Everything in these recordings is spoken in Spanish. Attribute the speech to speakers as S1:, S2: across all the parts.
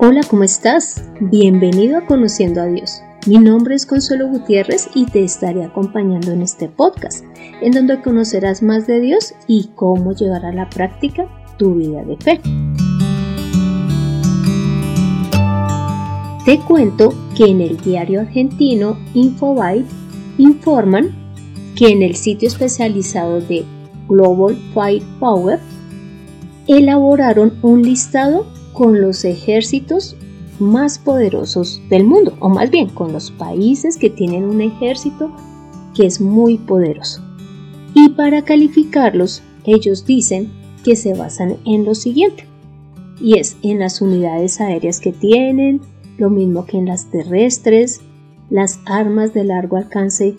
S1: Hola, ¿cómo estás? Bienvenido a Conociendo a Dios. Mi nombre es Consuelo Gutiérrez y te estaré acompañando en este podcast, en donde conocerás más de Dios y cómo llevar a la práctica tu vida de fe. Te cuento que en el diario argentino Infobae informan que en el sitio especializado de Global Firepower elaboraron un listado con los ejércitos más poderosos del mundo, o más bien con los países que tienen un ejército que es muy poderoso. Y para calificarlos, ellos dicen que se basan en lo siguiente, y es en las unidades aéreas que tienen, lo mismo que en las terrestres, las armas de largo alcance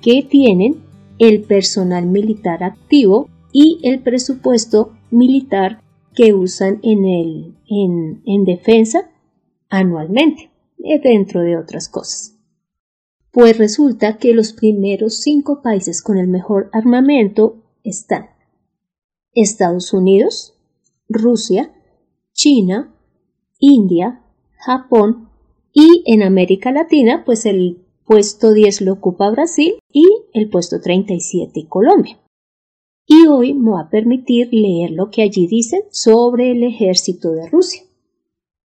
S1: que tienen, el personal militar activo y el presupuesto militar que usan en, el, en, defensa anualmente, eh, dentro de otras cosas. Pues resulta que los primeros cinco países con el mejor armamento están Estados Unidos, Rusia, China, India, Japón y en América Latina pues el puesto 10 lo ocupa Brasil y el puesto 37 Colombia y hoy me va a permitir leer lo que allí dicen sobre el ejército de Rusia.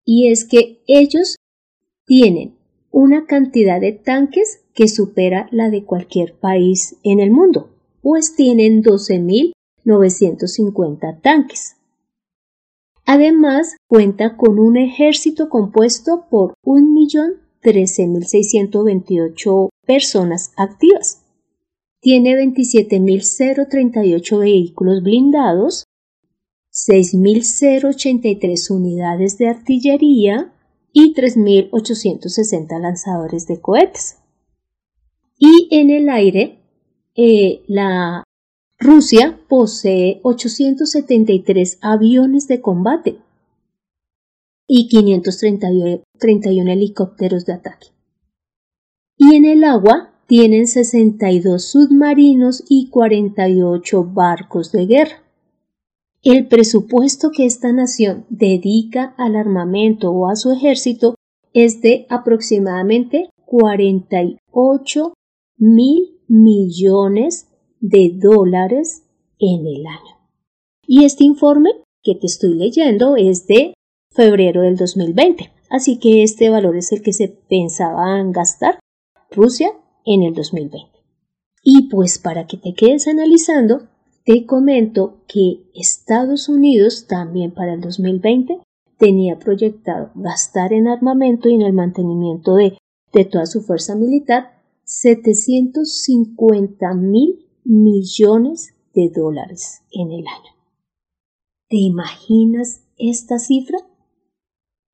S1: Y es que ellos tienen una cantidad de tanques que supera la de cualquier país en el mundo, pues tienen 12.950 tanques. Además, cuenta con un ejército compuesto por 1.013.628 personas activas tiene 27.038 vehículos blindados, 6.083 unidades de artillería y 3.860 lanzadores de cohetes. Y en el aire, eh, la Rusia posee 873 aviones de combate y 531 helicópteros de ataque. Y en el agua tienen 62 submarinos y 48 barcos de guerra. El presupuesto que esta nación dedica al armamento o a su ejército es de aproximadamente 48 mil millones de dólares en el año. Y este informe que te estoy leyendo es de febrero del 2020, así que este valor es el que se pensaba gastar Rusia en el 2020. Y pues para que te quedes analizando, te comento que Estados Unidos también para el 2020 tenía proyectado gastar en armamento y en el mantenimiento de, de toda su fuerza militar 750 mil millones de dólares en el año. ¿Te imaginas esta cifra?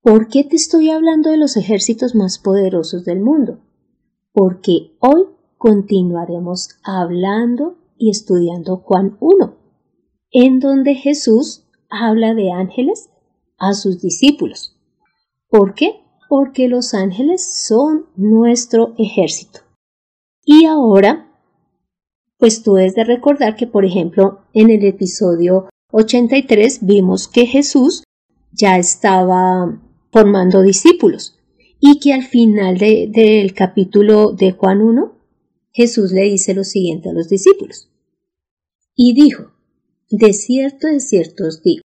S1: ¿Por qué te estoy hablando de los ejércitos más poderosos del mundo? Porque hoy continuaremos hablando y estudiando Juan 1, en donde Jesús habla de ángeles a sus discípulos. ¿Por qué? Porque los ángeles son nuestro ejército. Y ahora, pues tú debes de recordar que, por ejemplo, en el episodio 83 vimos que Jesús ya estaba formando discípulos y que al final del capítulo de Juan 1, Jesús le dice lo siguiente a los discípulos. Y dijo, de cierto, de cierto os digo,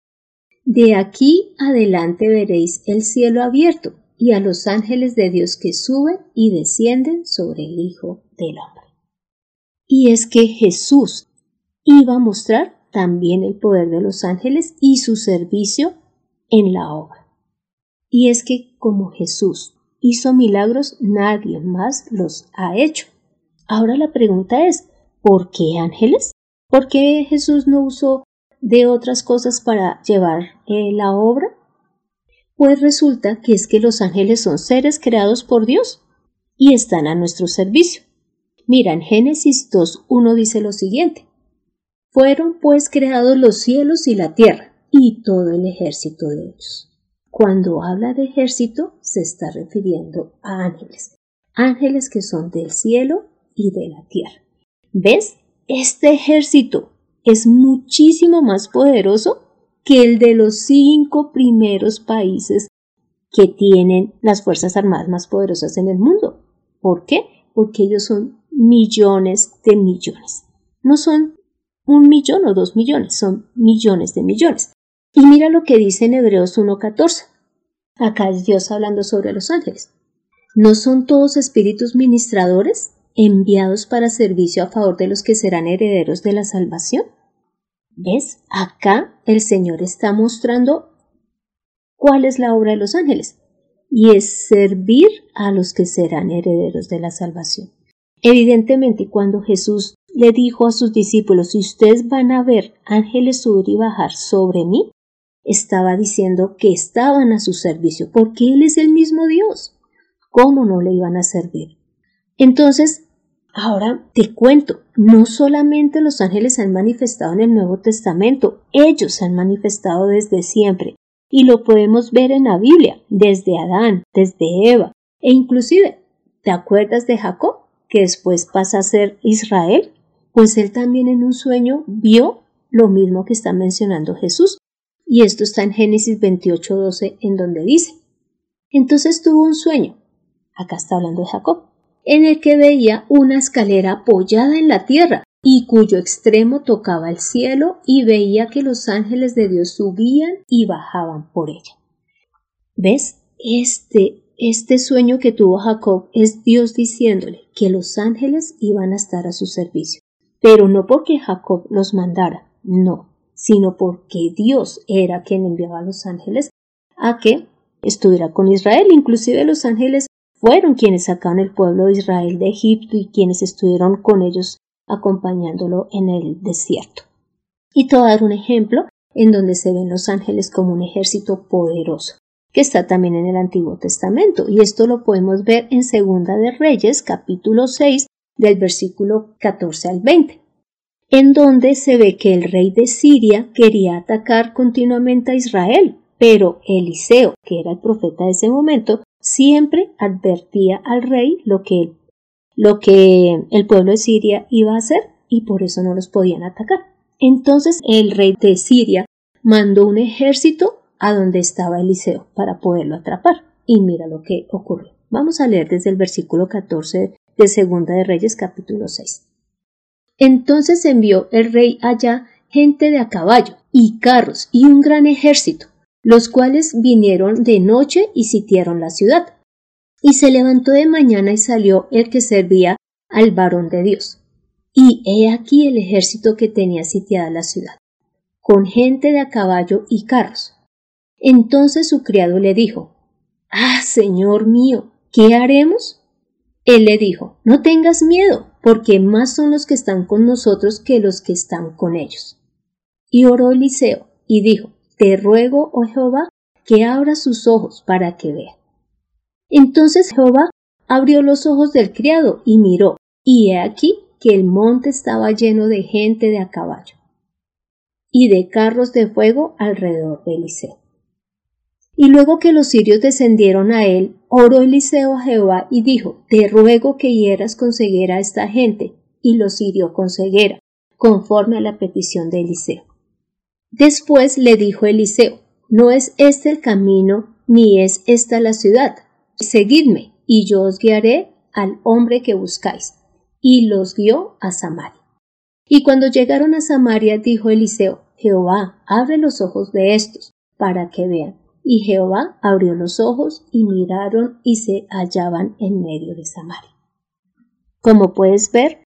S1: de aquí adelante veréis el cielo abierto y a los ángeles de Dios que suben y descienden sobre el Hijo del Hombre. Y es que Jesús iba a mostrar también el poder de los ángeles y su servicio en la obra. Y es que como Jesús hizo milagros, nadie más los ha hecho. Ahora la pregunta es, ¿por qué ángeles? ¿Por qué Jesús no usó de otras cosas para llevar eh, la obra? Pues resulta que es que los ángeles son seres creados por Dios y están a nuestro servicio. Mira, en Génesis 2.1 dice lo siguiente. Fueron pues creados los cielos y la tierra y todo el ejército de ellos. Cuando habla de ejército, se está refiriendo a ángeles, ángeles que son del cielo y de la tierra. ¿Ves? Este ejército es muchísimo más poderoso que el de los cinco primeros países que tienen las Fuerzas Armadas más poderosas en el mundo. ¿Por qué? Porque ellos son millones de millones. No son un millón o dos millones, son millones de millones. Y mira lo que dice en Hebreos 1.14. Acá es Dios hablando sobre los ángeles. ¿No son todos espíritus ministradores enviados para servicio a favor de los que serán herederos de la salvación? ¿Ves? Acá el Señor está mostrando cuál es la obra de los ángeles y es servir a los que serán herederos de la salvación. Evidentemente, cuando Jesús le dijo a sus discípulos, si ustedes van a ver ángeles subir y bajar sobre mí, estaba diciendo que estaban a su servicio, porque Él es el mismo Dios. ¿Cómo no le iban a servir? Entonces, ahora te cuento, no solamente los ángeles han manifestado en el Nuevo Testamento, ellos se han manifestado desde siempre, y lo podemos ver en la Biblia, desde Adán, desde Eva, e inclusive, ¿te acuerdas de Jacob? que después pasa a ser Israel, pues él también en un sueño vio lo mismo que está mencionando Jesús. Y esto está en Génesis 28:12 en donde dice, entonces tuvo un sueño, acá está hablando de Jacob, en el que veía una escalera apoyada en la tierra y cuyo extremo tocaba el cielo y veía que los ángeles de Dios subían y bajaban por ella. ¿Ves? Este este sueño que tuvo Jacob es Dios diciéndole que los ángeles iban a estar a su servicio, pero no porque Jacob los mandara, no, sino porque Dios era quien enviaba a los ángeles a que estuviera con Israel. Inclusive los ángeles fueron quienes sacaron el pueblo de Israel de Egipto y quienes estuvieron con ellos acompañándolo en el desierto. Y te voy un ejemplo en donde se ven los ángeles como un ejército poderoso que está también en el Antiguo Testamento, y esto lo podemos ver en Segunda de Reyes, capítulo 6, del versículo 14 al 20, en donde se ve que el rey de Siria quería atacar continuamente a Israel, pero Eliseo, que era el profeta de ese momento, siempre advertía al rey lo que, lo que el pueblo de Siria iba a hacer y por eso no los podían atacar. Entonces el rey de Siria mandó un ejército a donde estaba Eliseo para poderlo atrapar. Y mira lo que ocurrió. Vamos a leer desde el versículo 14 de Segunda de Reyes capítulo 6. Entonces envió el rey allá gente de a caballo y carros y un gran ejército, los cuales vinieron de noche y sitiaron la ciudad. Y se levantó de mañana y salió el que servía al varón de Dios. Y he aquí el ejército que tenía sitiada la ciudad, con gente de a caballo y carros, entonces su criado le dijo, Ah, señor mío, ¿qué haremos? Él le dijo, No tengas miedo, porque más son los que están con nosotros que los que están con ellos. Y oró Eliseo, y dijo, Te ruego, oh Jehová, que abra sus ojos para que vea. Entonces Jehová abrió los ojos del criado y miró, y he aquí que el monte estaba lleno de gente de a caballo y de carros de fuego alrededor de Eliseo. Y luego que los sirios descendieron a él, oró Eliseo a Jehová y dijo, Te ruego que hieras con ceguera a esta gente. Y los hirió con ceguera, conforme a la petición de Eliseo. Después le dijo Eliseo, No es este el camino, ni es esta la ciudad. Seguidme, y yo os guiaré al hombre que buscáis. Y los guió a Samaria. Y cuando llegaron a Samaria, dijo Eliseo, Jehová, abre los ojos de estos, para que vean. Y Jehová abrió los ojos y miraron y se hallaban en medio de Samaria. Como puedes ver,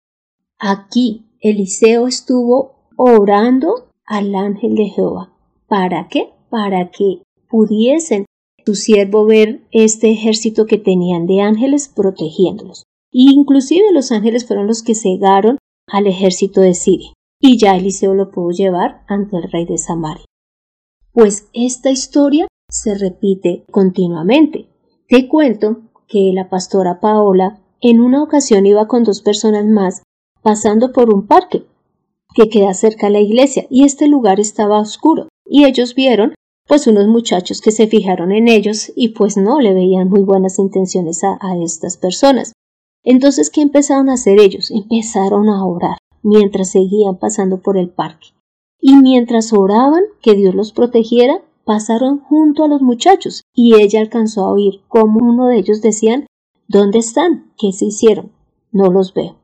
S1: aquí Eliseo estuvo orando al ángel de Jehová. ¿Para qué? Para que pudiesen su siervo ver este ejército que tenían de ángeles protegiéndolos. Y inclusive los ángeles fueron los que cegaron al ejército de Siria. Y ya Eliseo lo pudo llevar ante el rey de Samaria. Pues esta historia se repite continuamente. Te cuento que la pastora Paola en una ocasión iba con dos personas más pasando por un parque que queda cerca de la iglesia y este lugar estaba oscuro y ellos vieron pues unos muchachos que se fijaron en ellos y pues no le veían muy buenas intenciones a, a estas personas. Entonces, ¿qué empezaron a hacer ellos? Empezaron a orar mientras seguían pasando por el parque. Y mientras oraban que Dios los protegiera, pasaron junto a los muchachos y ella alcanzó a oír cómo uno de ellos decían ¿Dónde están? ¿Qué se hicieron? No los veo.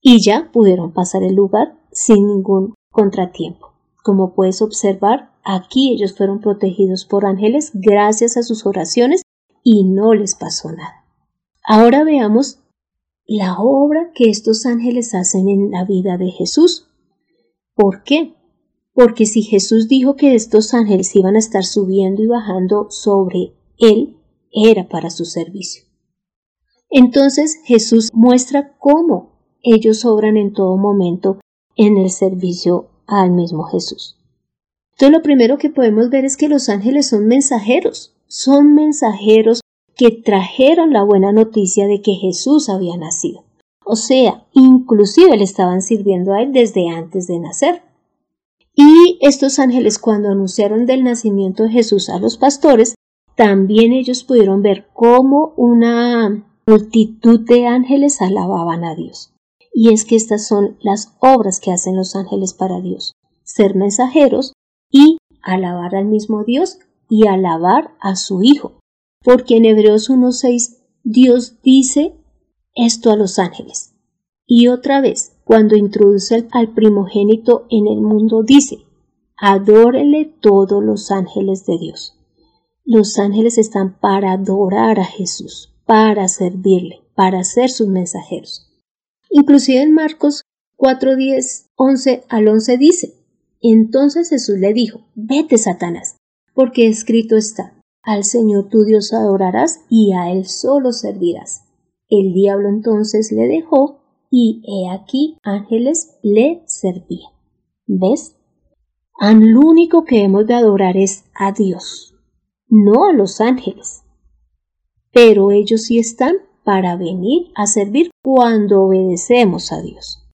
S1: Y ya pudieron pasar el lugar sin ningún contratiempo. Como puedes observar, aquí ellos fueron protegidos por ángeles gracias a sus oraciones y no les pasó nada. Ahora veamos la obra que estos ángeles hacen en la vida de Jesús. ¿Por qué? Porque si Jesús dijo que estos ángeles iban a estar subiendo y bajando sobre él, era para su servicio. Entonces Jesús muestra cómo ellos obran en todo momento en el servicio al mismo Jesús. Entonces lo primero que podemos ver es que los ángeles son mensajeros, son mensajeros que trajeron la buena noticia de que Jesús había nacido. O sea, inclusive le estaban sirviendo a él desde antes de nacer. Y estos ángeles cuando anunciaron del nacimiento de Jesús a los pastores, también ellos pudieron ver cómo una multitud de ángeles alababan a Dios. Y es que estas son las obras que hacen los ángeles para Dios, ser mensajeros y alabar al mismo Dios y alabar a su Hijo porque en Hebreos 1.6 Dios dice esto a los ángeles. Y otra vez, cuando introduce al primogénito en el mundo, dice, adórenle todos los ángeles de Dios. Los ángeles están para adorar a Jesús, para servirle, para ser sus mensajeros. Inclusive en Marcos 4.10, 11 al 11 dice, entonces Jesús le dijo, vete Satanás, porque escrito está, al Señor tu Dios adorarás y a Él solo servirás. El diablo entonces le dejó y he aquí ángeles le servían. ¿Ves? Al único que hemos de adorar es a Dios, no a los ángeles. Pero ellos sí están para venir a servir cuando obedecemos a Dios.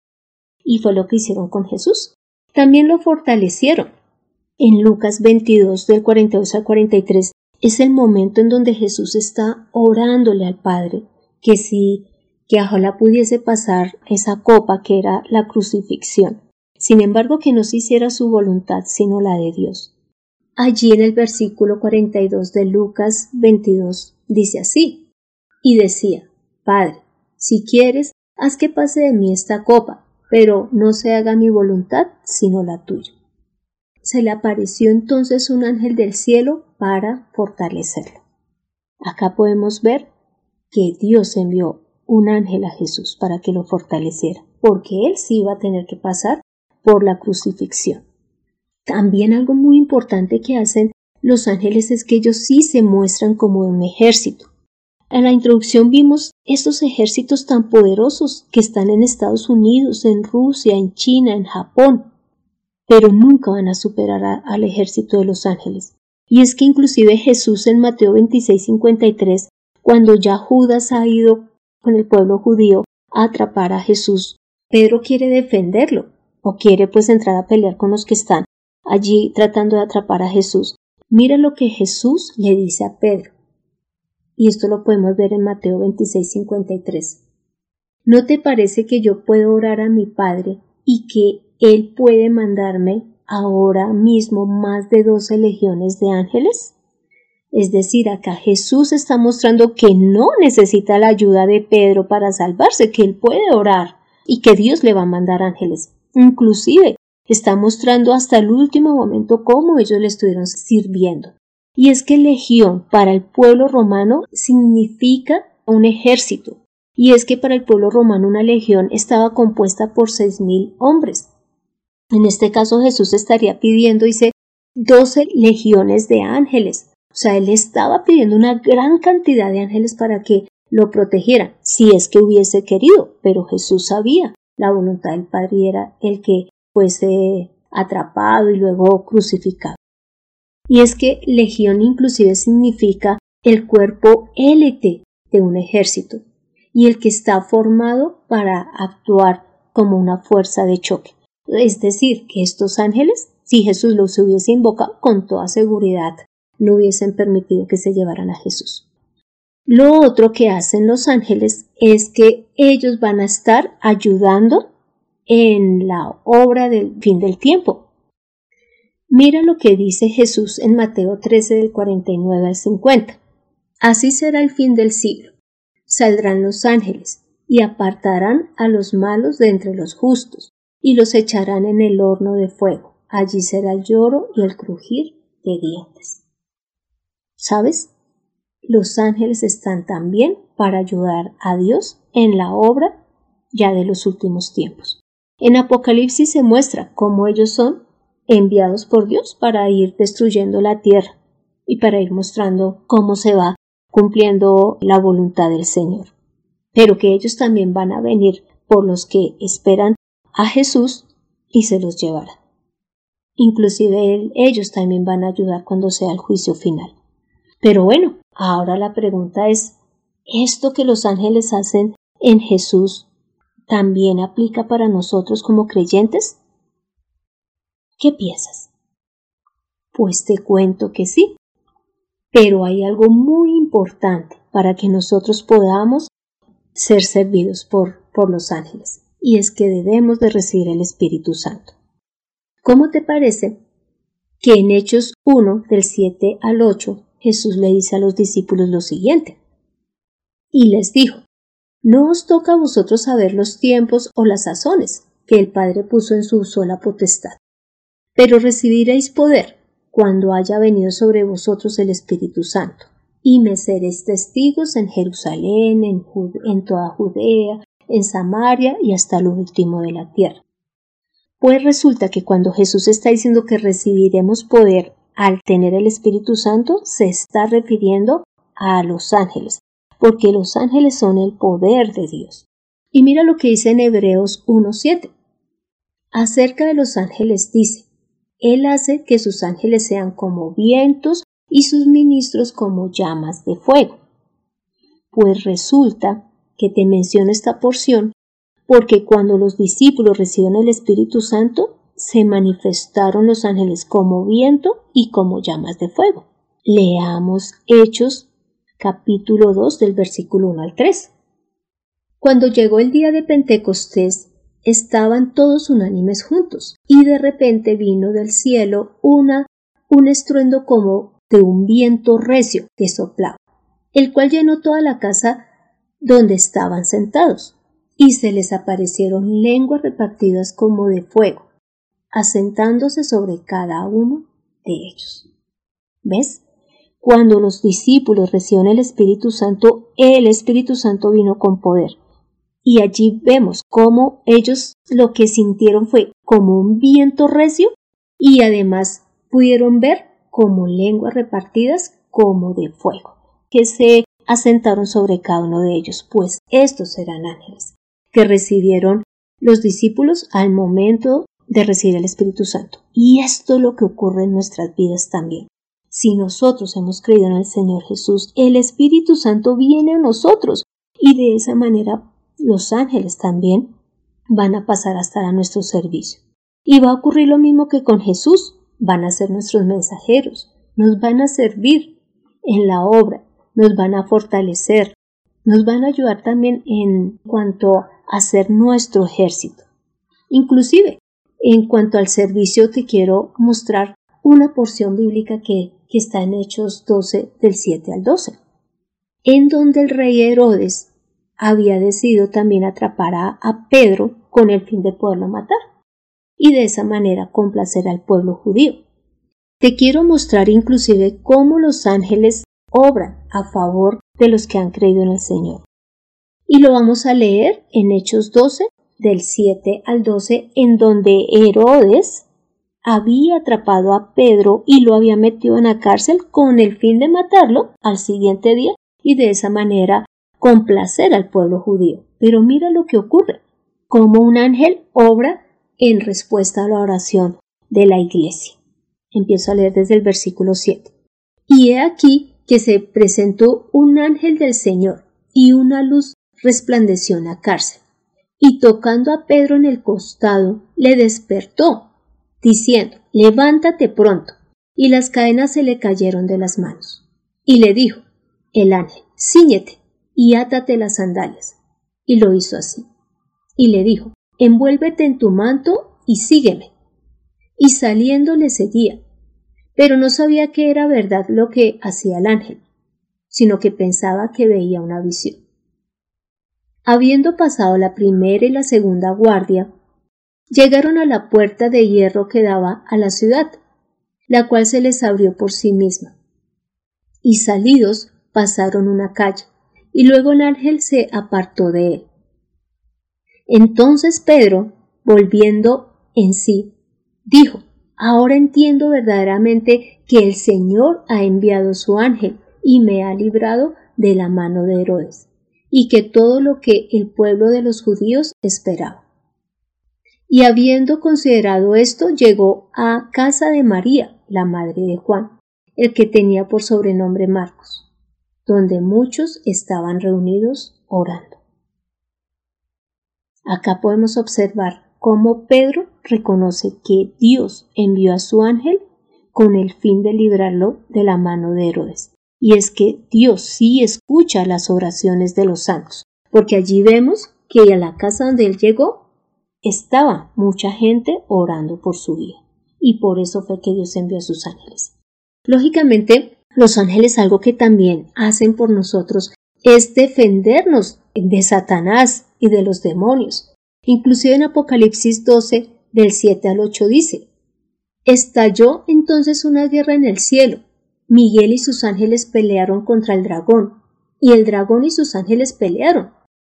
S1: Y fue lo que hicieron con Jesús. También lo fortalecieron. En Lucas 22 del 42 al 43 es el momento en donde Jesús está orándole al Padre que si que ojalá pudiese pasar esa copa que era la crucifixión. Sin embargo, que no se hiciera su voluntad sino la de Dios. Allí en el versículo 42 de Lucas 22 dice así, y decía, Padre, si quieres, haz que pase de mí esta copa, pero no se haga mi voluntad sino la tuya. Se le apareció entonces un ángel del cielo para fortalecerlo. Acá podemos ver que Dios envió un ángel a Jesús para que lo fortaleciera, porque él sí iba a tener que pasar por la crucifixión. También algo muy importante que hacen los ángeles es que ellos sí se muestran como un ejército. En la introducción vimos estos ejércitos tan poderosos que están en Estados Unidos, en Rusia, en China, en Japón, pero nunca van a superar al ejército de los ángeles. Y es que inclusive Jesús en Mateo 26:53, cuando ya Judas ha ido con el pueblo judío a atrapar a Jesús, Pedro quiere defenderlo o quiere pues entrar a pelear con los que están allí tratando de atrapar a Jesús. Mira lo que Jesús le dice a Pedro. Y esto lo podemos ver en Mateo 26:53. ¿No te parece que yo puedo orar a mi Padre y que Él puede mandarme ahora mismo más de doce legiones de ángeles? Es decir, acá Jesús está mostrando que no necesita la ayuda de Pedro para salvarse, que él puede orar y que Dios le va a mandar ángeles. Inclusive está mostrando hasta el último momento cómo ellos le estuvieron sirviendo. Y es que legión para el pueblo romano significa un ejército. Y es que para el pueblo romano una legión estaba compuesta por seis mil hombres. En este caso Jesús estaría pidiendo, dice, doce legiones de ángeles. O sea, él estaba pidiendo una gran cantidad de ángeles para que lo protegieran, si es que hubiese querido, pero Jesús sabía la voluntad del Padre era el que fuese atrapado y luego crucificado. Y es que legión inclusive significa el cuerpo élite de un ejército y el que está formado para actuar como una fuerza de choque. Es decir, que estos ángeles, si Jesús los hubiese invocado, con toda seguridad no hubiesen permitido que se llevaran a Jesús. Lo otro que hacen los ángeles es que ellos van a estar ayudando en la obra del fin del tiempo. Mira lo que dice Jesús en Mateo 13 del 49 al 50. Así será el fin del siglo. Saldrán los ángeles y apartarán a los malos de entre los justos y los echarán en el horno de fuego. Allí será el lloro y el crujir de dientes. ¿Sabes? Los ángeles están también para ayudar a Dios en la obra ya de los últimos tiempos. En Apocalipsis se muestra cómo ellos son enviados por Dios para ir destruyendo la tierra y para ir mostrando cómo se va cumpliendo la voluntad del Señor. Pero que ellos también van a venir por los que esperan a Jesús y se los llevará. Inclusive ellos también van a ayudar cuando sea el juicio final. Pero bueno, ahora la pregunta es, ¿esto que los ángeles hacen en Jesús también aplica para nosotros como creyentes? ¿Qué piensas? Pues te cuento que sí. Pero hay algo muy importante para que nosotros podamos ser servidos por, por los ángeles, y es que debemos de recibir el Espíritu Santo. ¿Cómo te parece que en Hechos 1 del 7 al 8 Jesús le dice a los discípulos lo siguiente? Y les dijo, no os toca a vosotros saber los tiempos o las sazones que el Padre puso en su sola potestad, pero recibiréis poder cuando haya venido sobre vosotros el Espíritu Santo, y me seréis testigos en Jerusalén, en, toda Judea, en Samaria y hasta lo último de la tierra. Pues resulta que cuando Jesús está diciendo que recibiremos poder al tener el Espíritu Santo, se está refiriendo a los ángeles, porque los ángeles son el poder de Dios. Y mira lo que dice en Hebreos 1.7. Acerca de los ángeles dice, él hace que sus ángeles sean como vientos y sus ministros como llamas de fuego. Pues resulta que te menciono esta porción porque cuando los discípulos recibieron el Espíritu Santo, se manifestaron los ángeles como viento y como llamas de fuego. Leamos Hechos capítulo 2 del versículo 1 al 3. Cuando llegó el día de Pentecostés, estaban todos unánimes juntos, y de repente vino del cielo una un estruendo como de un viento recio que soplaba, el cual llenó toda la casa donde estaban sentados, y se les aparecieron lenguas repartidas como de fuego, asentándose sobre cada uno de ellos. ¿Ves? Cuando los discípulos recibieron el Espíritu Santo, el Espíritu Santo vino con poder y allí vemos cómo ellos lo que sintieron fue como un viento recio y además pudieron ver como lenguas repartidas como de fuego, que se asentaron sobre cada uno de ellos, pues estos eran ángeles que recibieron los discípulos al momento de recibir el Espíritu Santo. Y esto es lo que ocurre en nuestras vidas también. Si nosotros hemos creído en el Señor Jesús, el Espíritu Santo viene a nosotros y de esa manera los ángeles también van a pasar a estar a nuestro servicio. Y va a ocurrir lo mismo que con Jesús, van a ser nuestros mensajeros, nos van a servir en la obra, nos van a fortalecer, nos van a ayudar también en cuanto a ser nuestro ejército. Inclusive, en cuanto al servicio, te quiero mostrar una porción bíblica que, que está en Hechos 12 del 7 al 12, en donde el rey Herodes había decidido también atrapar a, Pedro con el fin de poderlo matar y de esa manera complacer al pueblo judío. Te quiero mostrar inclusive cómo los ángeles obran a favor de los que han creído en el Señor. Y lo vamos a leer en Hechos 12, del 7 al 12, en donde Herodes había atrapado a Pedro y lo había metido en la cárcel con el fin de matarlo al siguiente día y de esa manera complacer al pueblo judío. Pero mira lo que ocurre, como un ángel obra en respuesta a la oración de la iglesia. Empiezo a leer desde el versículo 7. Y he aquí que se presentó un ángel del Señor, y una luz resplandeció en la cárcel. Y tocando a Pedro en el costado, le despertó, diciendo, levántate pronto. Y las cadenas se le cayeron de las manos. Y le dijo, el ángel, ciñete y átate las sandalias. Y lo hizo así. Y le dijo, envuélvete en tu manto y sígueme. y saliendo le seguía, pero no sabía que era verdad lo que hacía el ángel, sino que pensaba que veía una visión. Habiendo pasado la primera y la segunda guardia, llegaron a la puerta de hierro que daba a la ciudad, la cual se les abrió por sí misma. Y salidos pasaron una calle, y luego el ángel se apartó de él. Entonces Pedro, volviendo en sí, dijo, Ahora entiendo verdaderamente que el Señor ha enviado su ángel y me ha librado de la mano de Herodes, y que todo lo que el pueblo de los judíos esperaba. Y habiendo considerado esto, llegó a casa de María, la madre de Juan, el que tenía por sobrenombre Marcos, donde muchos estaban reunidos orando. Acá podemos observar cómo Pedro reconoce que Dios envió a su ángel con el fin de librarlo de la mano de Herodes. Y es que Dios sí escucha las oraciones de los santos, porque allí vemos que a la casa donde él llegó estaba mucha gente orando por su vida. Y por eso fue que Dios envió a sus ángeles. Lógicamente, los ángeles algo que también hacen por nosotros es defendernos de Satanás y de los demonios. Inclusive en Apocalipsis 12, del 7 al 8 dice, Estalló entonces una guerra en el cielo. Miguel y sus ángeles pelearon contra el dragón, y el dragón y sus ángeles pelearon,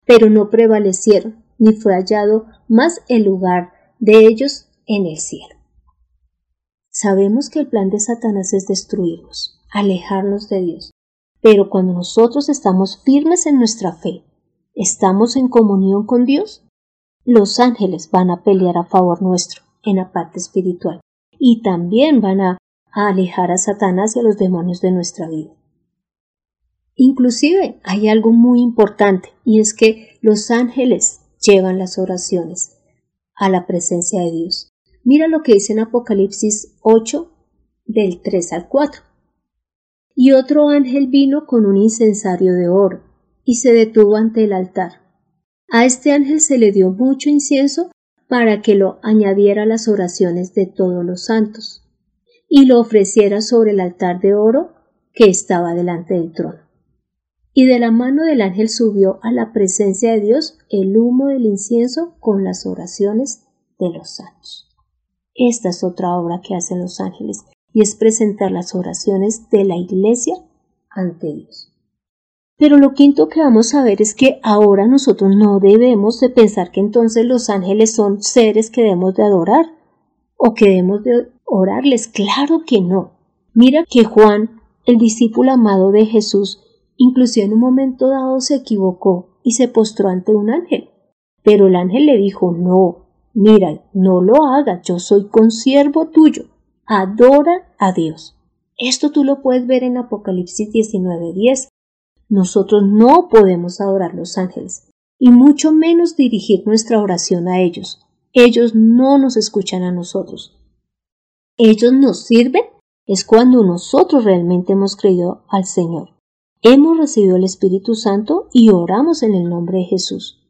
S1: pero no prevalecieron, ni fue hallado más el lugar de ellos en el cielo. Sabemos que el plan de Satanás es destruirnos, alejarnos de Dios, pero cuando nosotros estamos firmes en nuestra fe, estamos en comunión con Dios, los ángeles van a pelear a favor nuestro en la parte espiritual y también van a, alejar a Satanás y a los demonios de nuestra vida. Inclusive hay algo muy importante y es que los ángeles llevan las oraciones a la presencia de Dios. Mira lo que dice en Apocalipsis 8 del 3 al 4. Y otro ángel vino con un incensario de oro y se detuvo ante el altar a este ángel se le dio mucho incienso para que lo añadiera a las oraciones de todos los santos y lo ofreciera sobre el altar de oro que estaba delante del trono. Y de la mano del ángel subió a la presencia de Dios el humo del incienso con las oraciones de los santos. Esta es otra obra que hacen los ángeles y es presentar las oraciones de la iglesia ante Dios. Pero lo quinto que vamos a ver es que ahora nosotros no debemos de pensar que entonces los ángeles son seres que debemos de adorar o que de orarles. Claro que no. Mira que Juan, el discípulo amado de Jesús, inclusive en un momento dado se equivocó y se postró ante un ángel. Pero el ángel le dijo, no, mira, no lo hagas, yo soy consiervo tuyo, adora a Dios. Esto tú lo puedes ver en Apocalipsis 19:10. Nosotros no podemos adorar los ángeles, y mucho menos dirigir nuestra oración a ellos. Ellos no nos escuchan a nosotros. Ellos nos sirven es cuando nosotros realmente hemos creído al Señor. Hemos recibido el Espíritu Santo y oramos en el nombre de Jesús.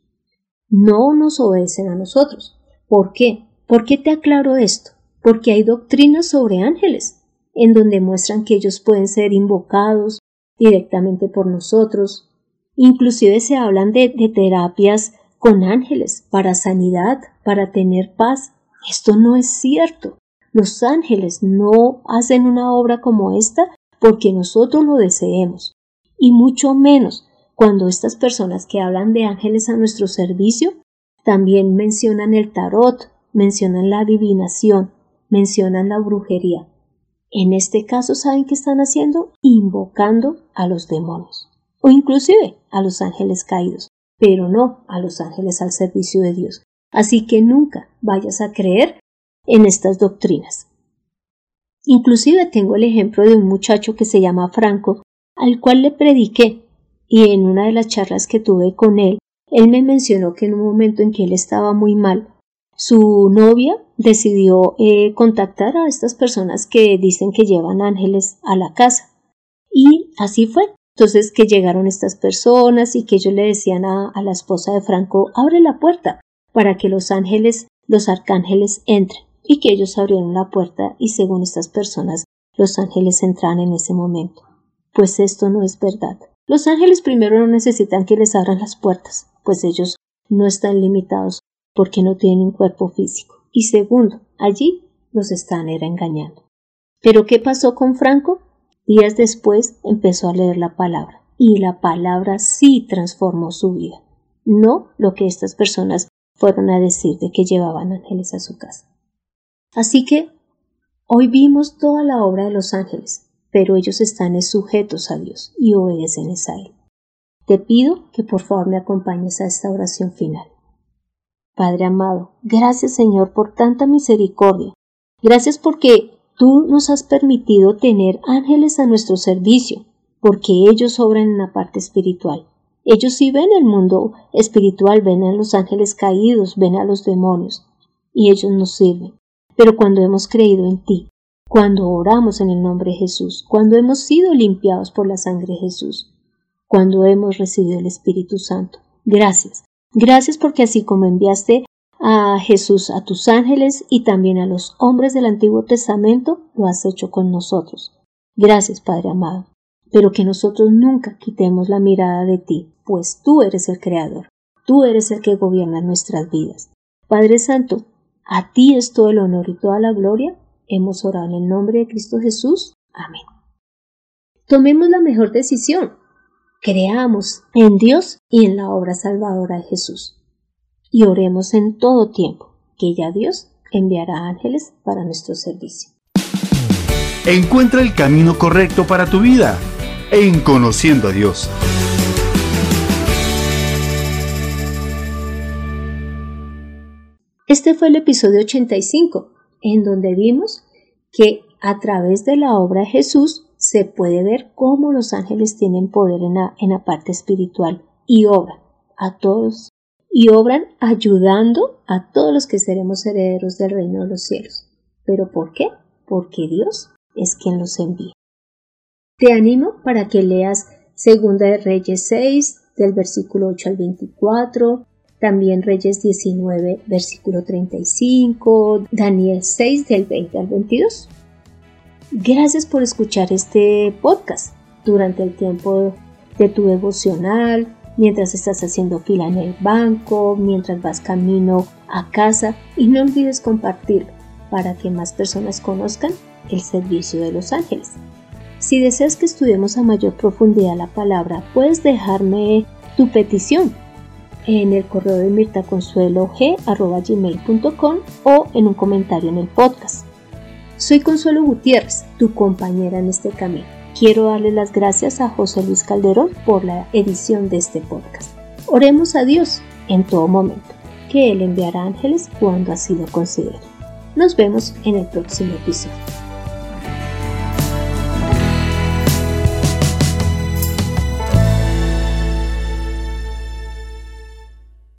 S1: No nos obedecen a nosotros. ¿Por qué? ¿Por qué te aclaro esto? Porque hay doctrinas sobre ángeles, en donde muestran que ellos pueden ser invocados, directamente por nosotros. Inclusive se hablan de, terapias con ángeles para sanidad, para tener paz. Esto no es cierto. Los ángeles no hacen una obra como esta porque nosotros lo deseemos. Y mucho menos cuando estas personas que hablan de ángeles a nuestro servicio también mencionan el tarot, mencionan la adivinación, mencionan la brujería. En este caso, ¿saben qué están haciendo? Invocando a los demonios o inclusive a los ángeles caídos, pero no a los ángeles al servicio de Dios. Así que nunca vayas a creer en estas doctrinas. Inclusive tengo el ejemplo de un muchacho que se llama Franco, al cual le prediqué, y en una de las charlas que tuve con él, él me mencionó que en un momento en que él estaba muy mal, su novia decidió eh, contactar a estas personas que dicen que llevan ángeles a la casa. Y así fue. Entonces que llegaron estas personas y que ellos le decían a, a la esposa de Franco, abre la puerta para que los ángeles, los arcángeles entren. y que ellos abrieron la puerta y según estas personas los ángeles entran en ese momento. Pues esto no es verdad. Los ángeles primero no necesitan que les abran las puertas, pues ellos no están limitados porque no tienen un cuerpo físico. Y segundo, allí los están engañando. Pero ¿qué pasó con Franco? Días después empezó a leer la palabra, y la palabra sí transformó su vida, no lo que estas personas fueron a decir de que llevaban ángeles a su casa. Así que hoy vimos toda la obra de los ángeles, pero ellos están sujetos a Dios y obedecen a Él. Te pido que por favor me acompañes a esta oración final. Padre amado, gracias Señor por tanta misericordia. Gracias porque tú nos has permitido tener ángeles a nuestro servicio, porque ellos obran en la parte espiritual. Ellos sí ven el mundo espiritual, ven a los ángeles caídos, ven a los demonios, y ellos nos sirven. Pero cuando hemos creído en ti, cuando oramos en el nombre de Jesús, cuando hemos sido limpiados por la sangre de Jesús, cuando hemos recibido el Espíritu Santo. Gracias. Gracias porque así como enviaste a Jesús a tus ángeles y también a los hombres del Antiguo Testamento, lo has hecho con nosotros. Gracias, Padre amado. Pero que nosotros nunca quitemos la mirada de ti, pues tú eres el Creador, tú eres el que gobierna nuestras vidas. Padre Santo, a ti es todo el honor y toda la gloria. Hemos orado en el nombre de Cristo Jesús. Amén. Tomemos la mejor decisión. Creamos en Dios y en la obra salvadora de Jesús. Y oremos en todo tiempo, que ya Dios enviará ángeles para nuestro servicio.
S2: Encuentra el camino correcto para tu vida en Conociendo a Dios.
S1: Este fue el episodio 85, en donde vimos que a través de la obra de Jesús se puede ver cómo los ángeles tienen poder en la, parte espiritual y obran a todos y obran ayudando a todos los que seremos herederos del reino de los cielos. ¿Pero por qué? Porque Dios es quien los envía. Te animo para que leas Segunda de Reyes 6 del versículo 8 al 24, también Reyes 19 versículo 35, Daniel 6 del 20 al 22. Gracias por escuchar este podcast durante el tiempo de tu devocional, mientras estás haciendo fila en el banco, mientras vas camino a casa y no olvides compartirlo para que más personas conozcan el servicio de los ángeles. Si deseas que estudiemos a mayor profundidad la palabra, puedes dejarme tu petición en el correo de mirtaconsuelog.com o en un comentario en el podcast. Soy Consuelo Gutiérrez, tu compañera en este camino. Quiero darle las gracias a José Luis Calderón por la edición de este podcast. Oremos a Dios en todo momento, que Él enviará ángeles cuando así lo considere. Nos vemos en el próximo episodio.